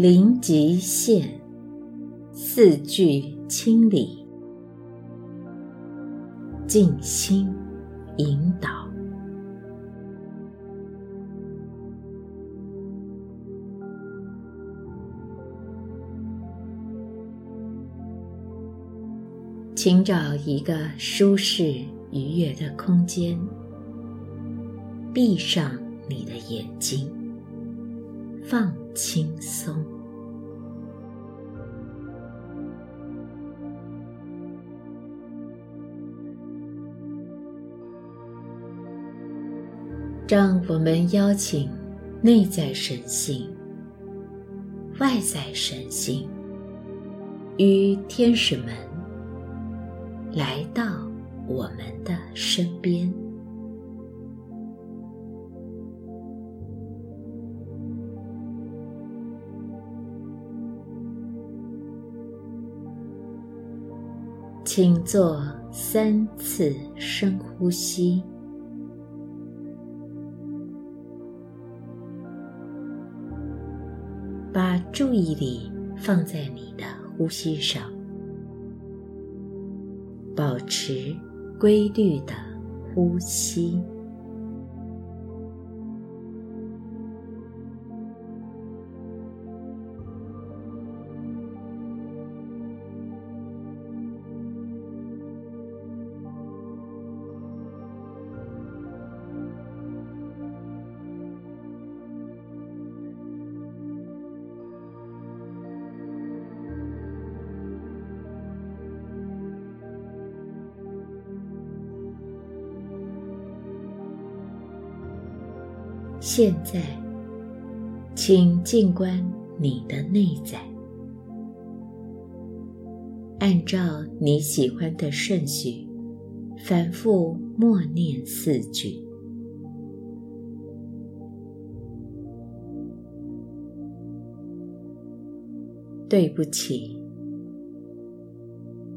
临极限，四句清理，静心引导。请找一个舒适愉悦的空间，闭上你的眼睛，放轻松，让我们邀请内在神性、外在神性与天使们。来到我们的身边，请做三次深呼吸，把注意力放在你的呼吸上。保持规律的呼吸。现在，请静观你的内在，按照你喜欢的顺序，反复默念四句：“对不起，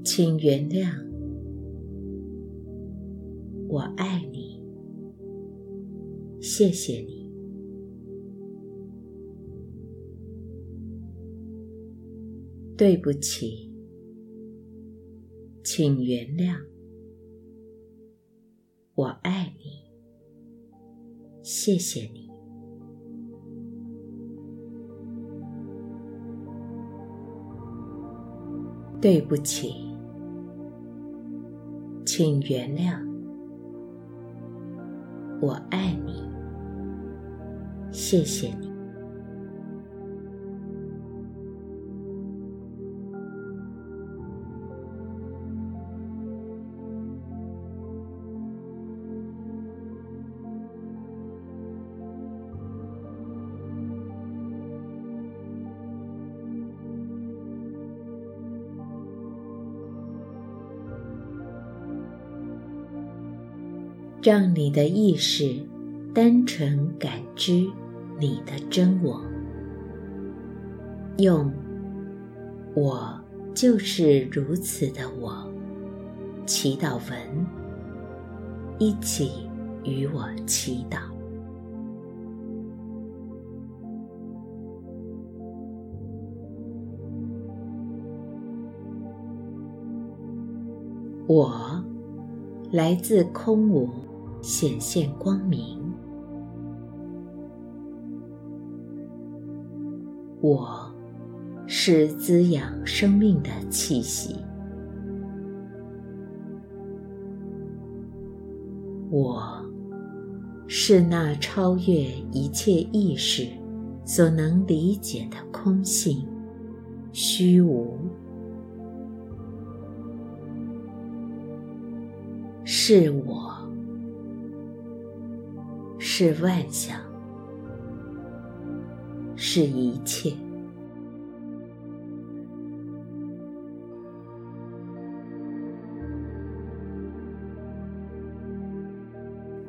请原谅，我爱你。”谢谢你，对不起，请原谅，我爱你，谢谢你，对不起，请原谅，我爱你。谢谢你。让你的意识单纯感知。你的真我，用“我就是如此的我”祈祷文，一起与我祈祷。我来自空无，显现光明。我是滋养生命的气息，我是那超越一切意识所能理解的空性、虚无，是我，是万象。是一切，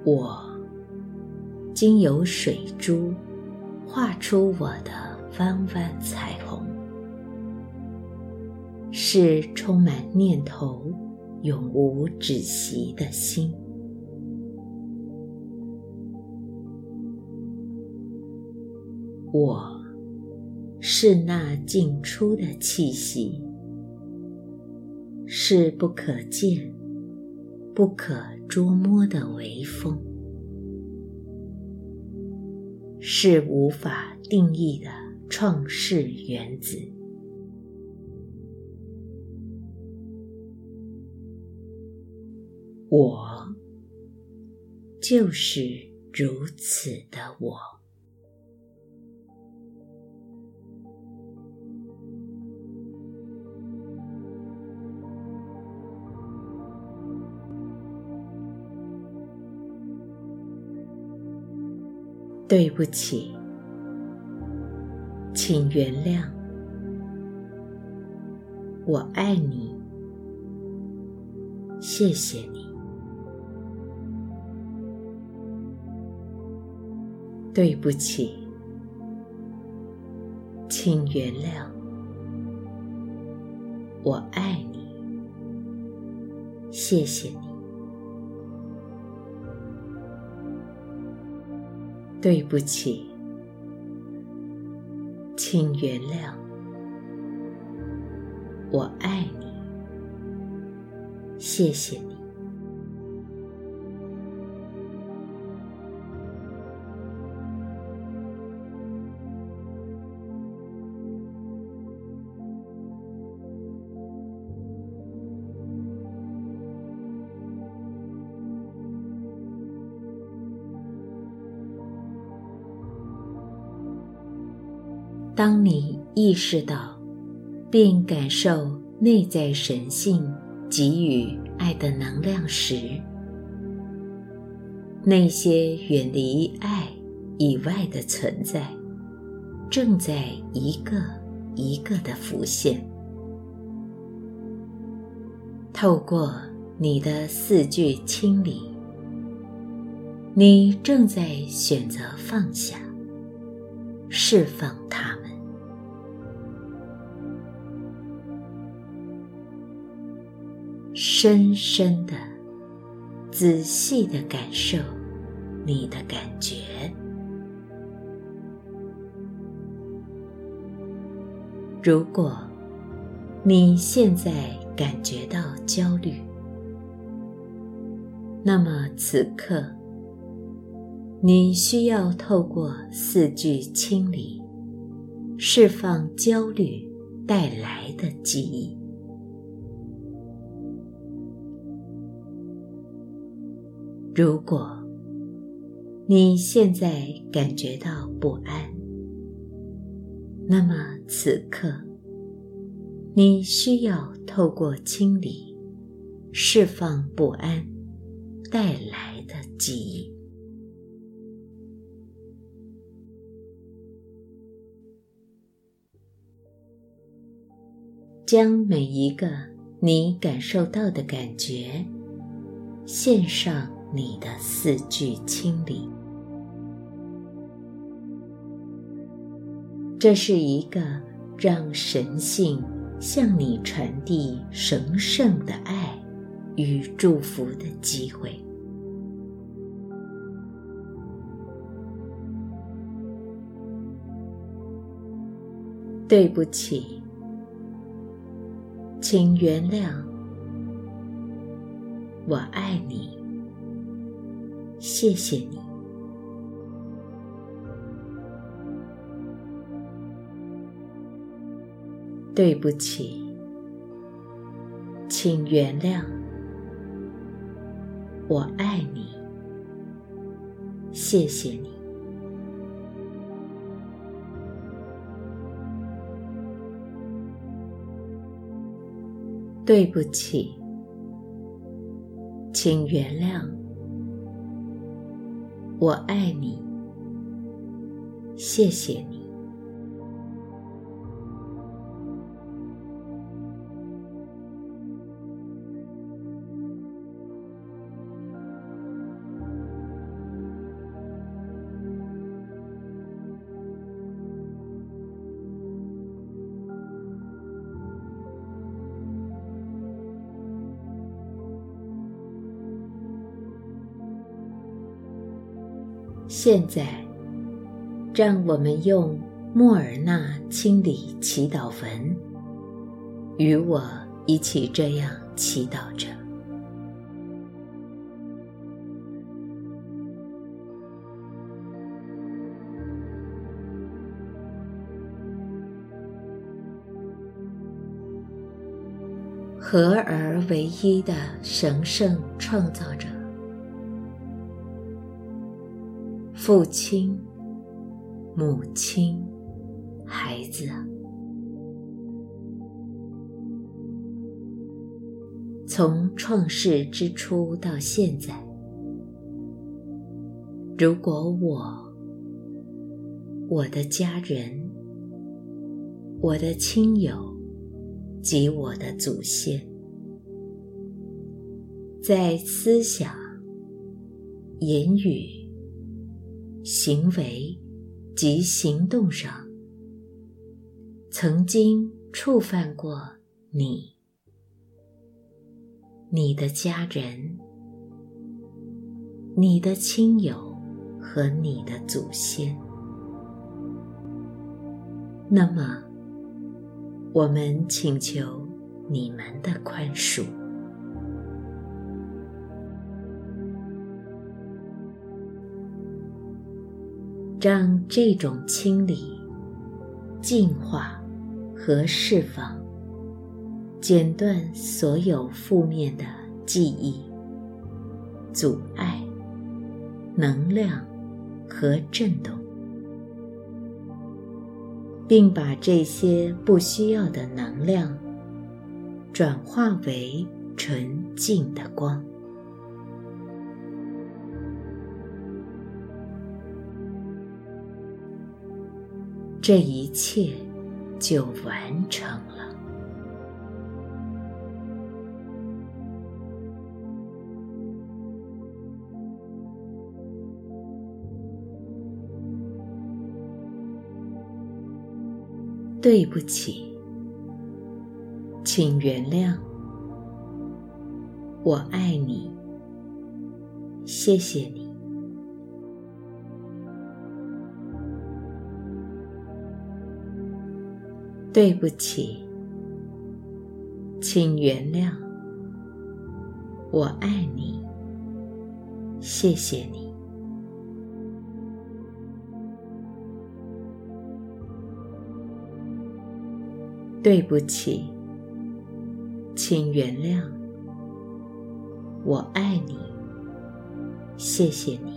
我经由水珠画出我的弯弯彩虹，是充满念头、永无止息的心。我是那进出的气息，是不可见、不可捉摸的微风，是无法定义的创世原子。我就是如此的我。对不起，请原谅。我爱你，谢谢你。对不起，请原谅。我爱你，谢谢你。对不起，请原谅。我爱你，谢谢你。当你意识到并感受内在神性给予爱的能量时，那些远离爱以外的存在，正在一个一个的浮现。透过你的四句清理，你正在选择放下、释放它深深的、仔细的感受你的感觉。如果你现在感觉到焦虑，那么此刻你需要透过四句清理，释放焦虑带来的记忆。如果你现在感觉到不安，那么此刻你需要透过清理、释放不安带来的记忆，将每一个你感受到的感觉献上。你的四句清理，这是一个让神性向你传递神圣的爱与祝福的机会。对不起，请原谅，我爱你。谢谢你。对不起，请原谅。我爱你。谢谢你。对不起，请原谅。我爱你，谢谢你。现在，让我们用莫尔纳清理祈祷坟，与我一起这样祈祷着。合而为一的神圣创造者，父亲、母亲、孩子，从创世之初到现在，如果我、我的家人、我的亲友，及我的祖先，在思想、言语、行为及行动上，曾经触犯过你、你的家人、你的亲友和你的祖先，那么。我们请求你们的宽恕，让这种清理、净化和释放，剪断所有负面的记忆、阻碍、能量和震动。并把这些不需要的能量转化为纯净的光，这一切就完成了。对不起，请原谅。我爱你，谢谢你。对不起，请原谅。我爱你，谢谢你。对不起，请原谅。我爱你，谢谢你。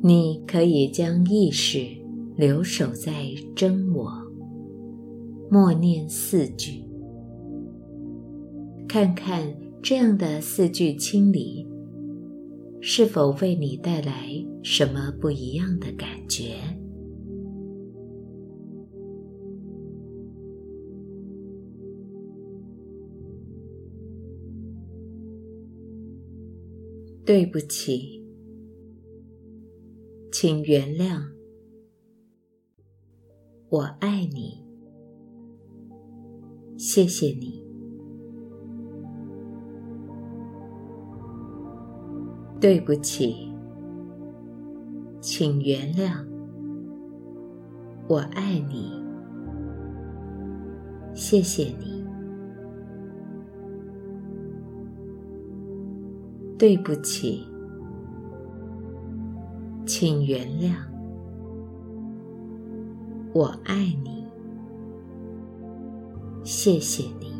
你可以将意识留守在真我，默念四句，看看这样的四句清理是否为你带来什么不一样的感觉。对不起。请原谅，我爱你，谢谢你。对不起，请原谅，我爱你，谢谢你。对不起。请原谅，我爱你，谢谢你。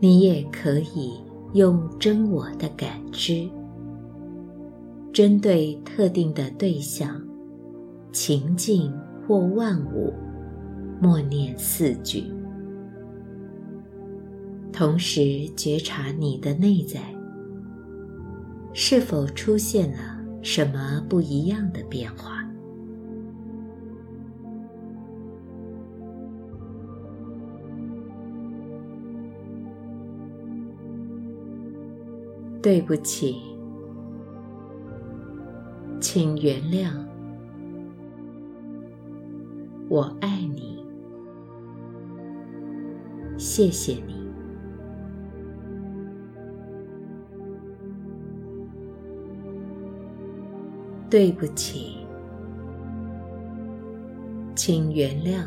你也可以用真我的感知，针对特定的对象、情境或万物，默念四句，同时觉察你的内在是否出现了什么不一样的变化。对不起，请原谅，我爱你，谢谢你。对不起，请原谅，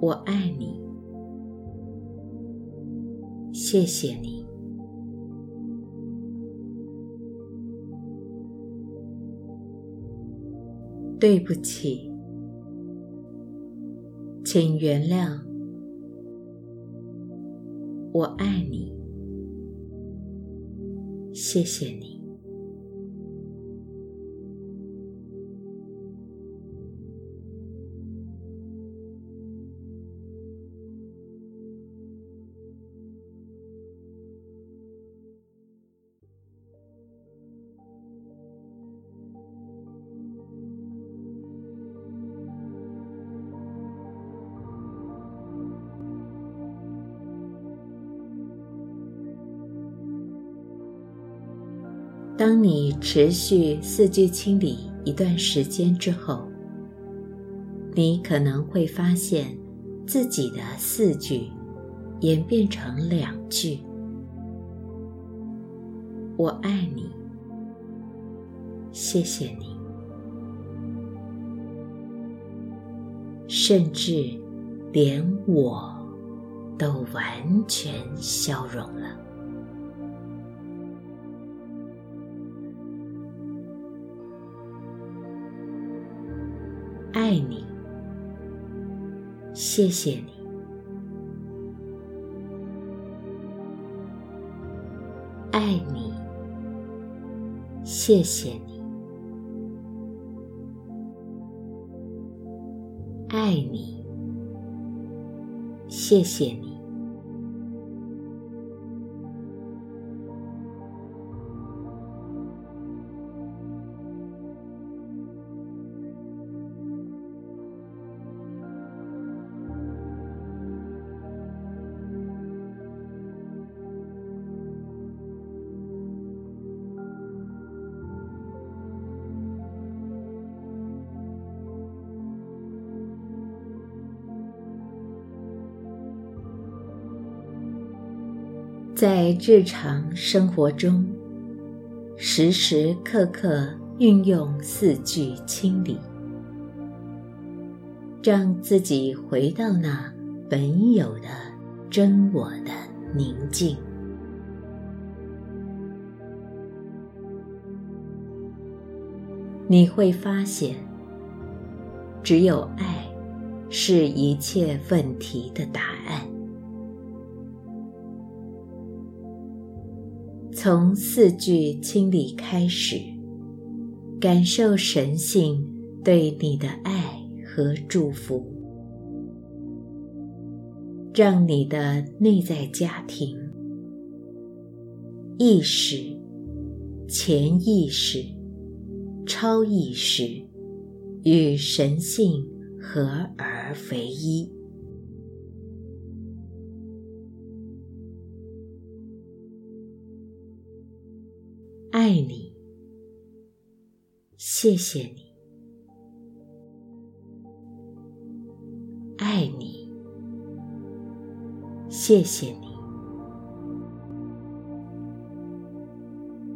我爱你。谢谢你。对不起，请原谅。我爱你。谢谢你。当你持续四句清理一段时间之后，你可能会发现自己的四句演变成两句：“我爱你，谢谢你。”甚至连我都完全消融了。爱你，谢谢你，爱你，谢谢你，爱你，谢谢你。在日常生活中，时时刻刻运用四句清理，让自己回到那本有的真我的宁静。你会发现，只有爱，是一切问题的答案。从四句清理开始，感受神性对你的爱和祝福，让你的内在家庭、意识、潜意识、超意识与神性合而为一。爱你，谢谢你，爱你，谢谢你，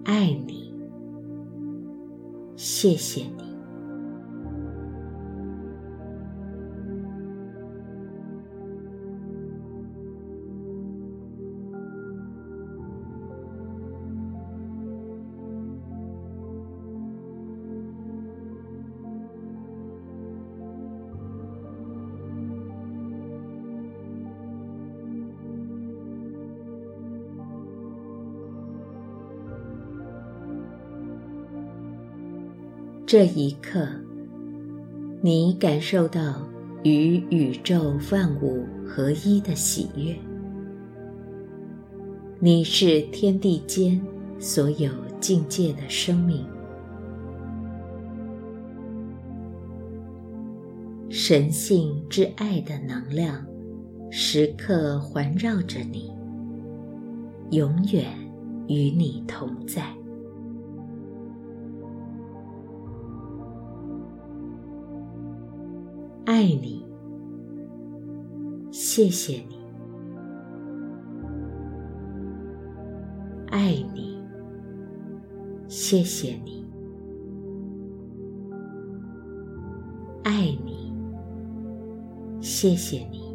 爱你，谢谢你。这一刻，你感受到与宇宙万物合一的喜悦。你是天地间所有境界的生命，神性之爱的能量时刻环绕着你，永远与你同在。爱你，谢谢你。爱你，谢谢你，爱你，谢谢你。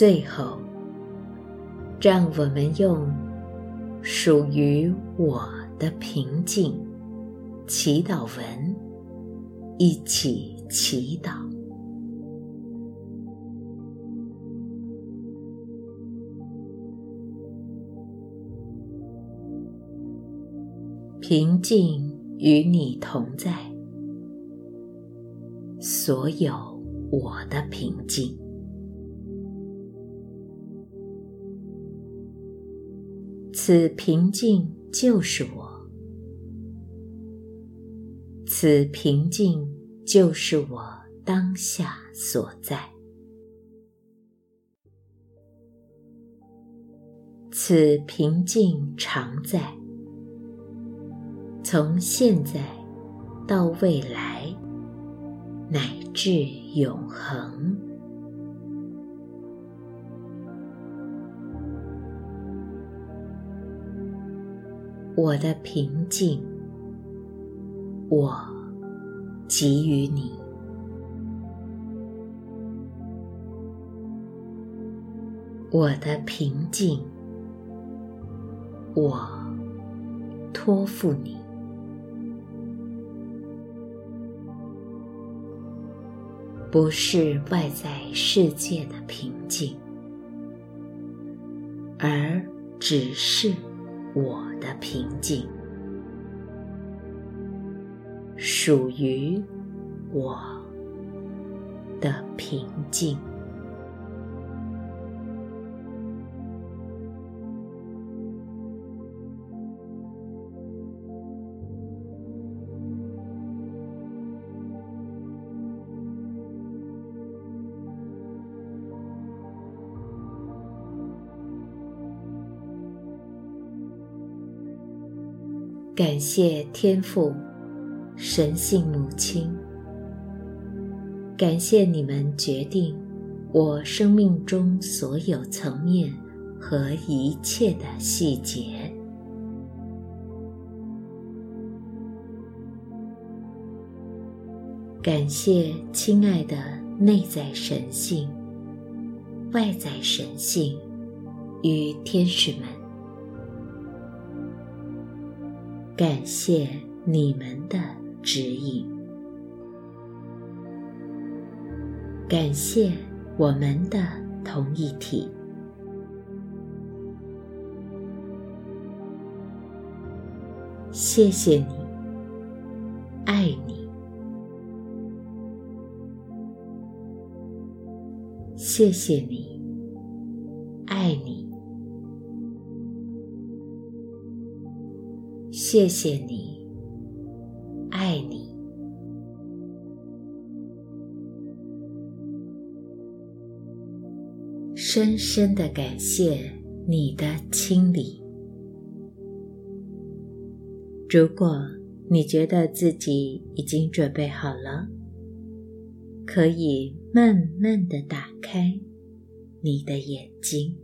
最后，让我们用属于我的平静祈祷文一起祈祷。平静与你同在，所有我的平静。此平静就是我，此平静就是我当下所在，此平静常在，从现在到未来，乃至永恒。我的平静，我给予你；我的平静，我托付你。不是外在世界的平静，而只是。我的平静，属于我的平静。感谢天父、神性母亲，感谢你们决定我生命中所有层面和一切的细节。感谢亲爱的内在神性、外在神性与天使们。感谢你们的指引，感谢我们的同一体，谢谢你，爱你，谢谢你，谢谢你，爱你。深深的感谢你的清理。如果你觉得自己已经准备好了，可以慢慢的打开你的眼睛。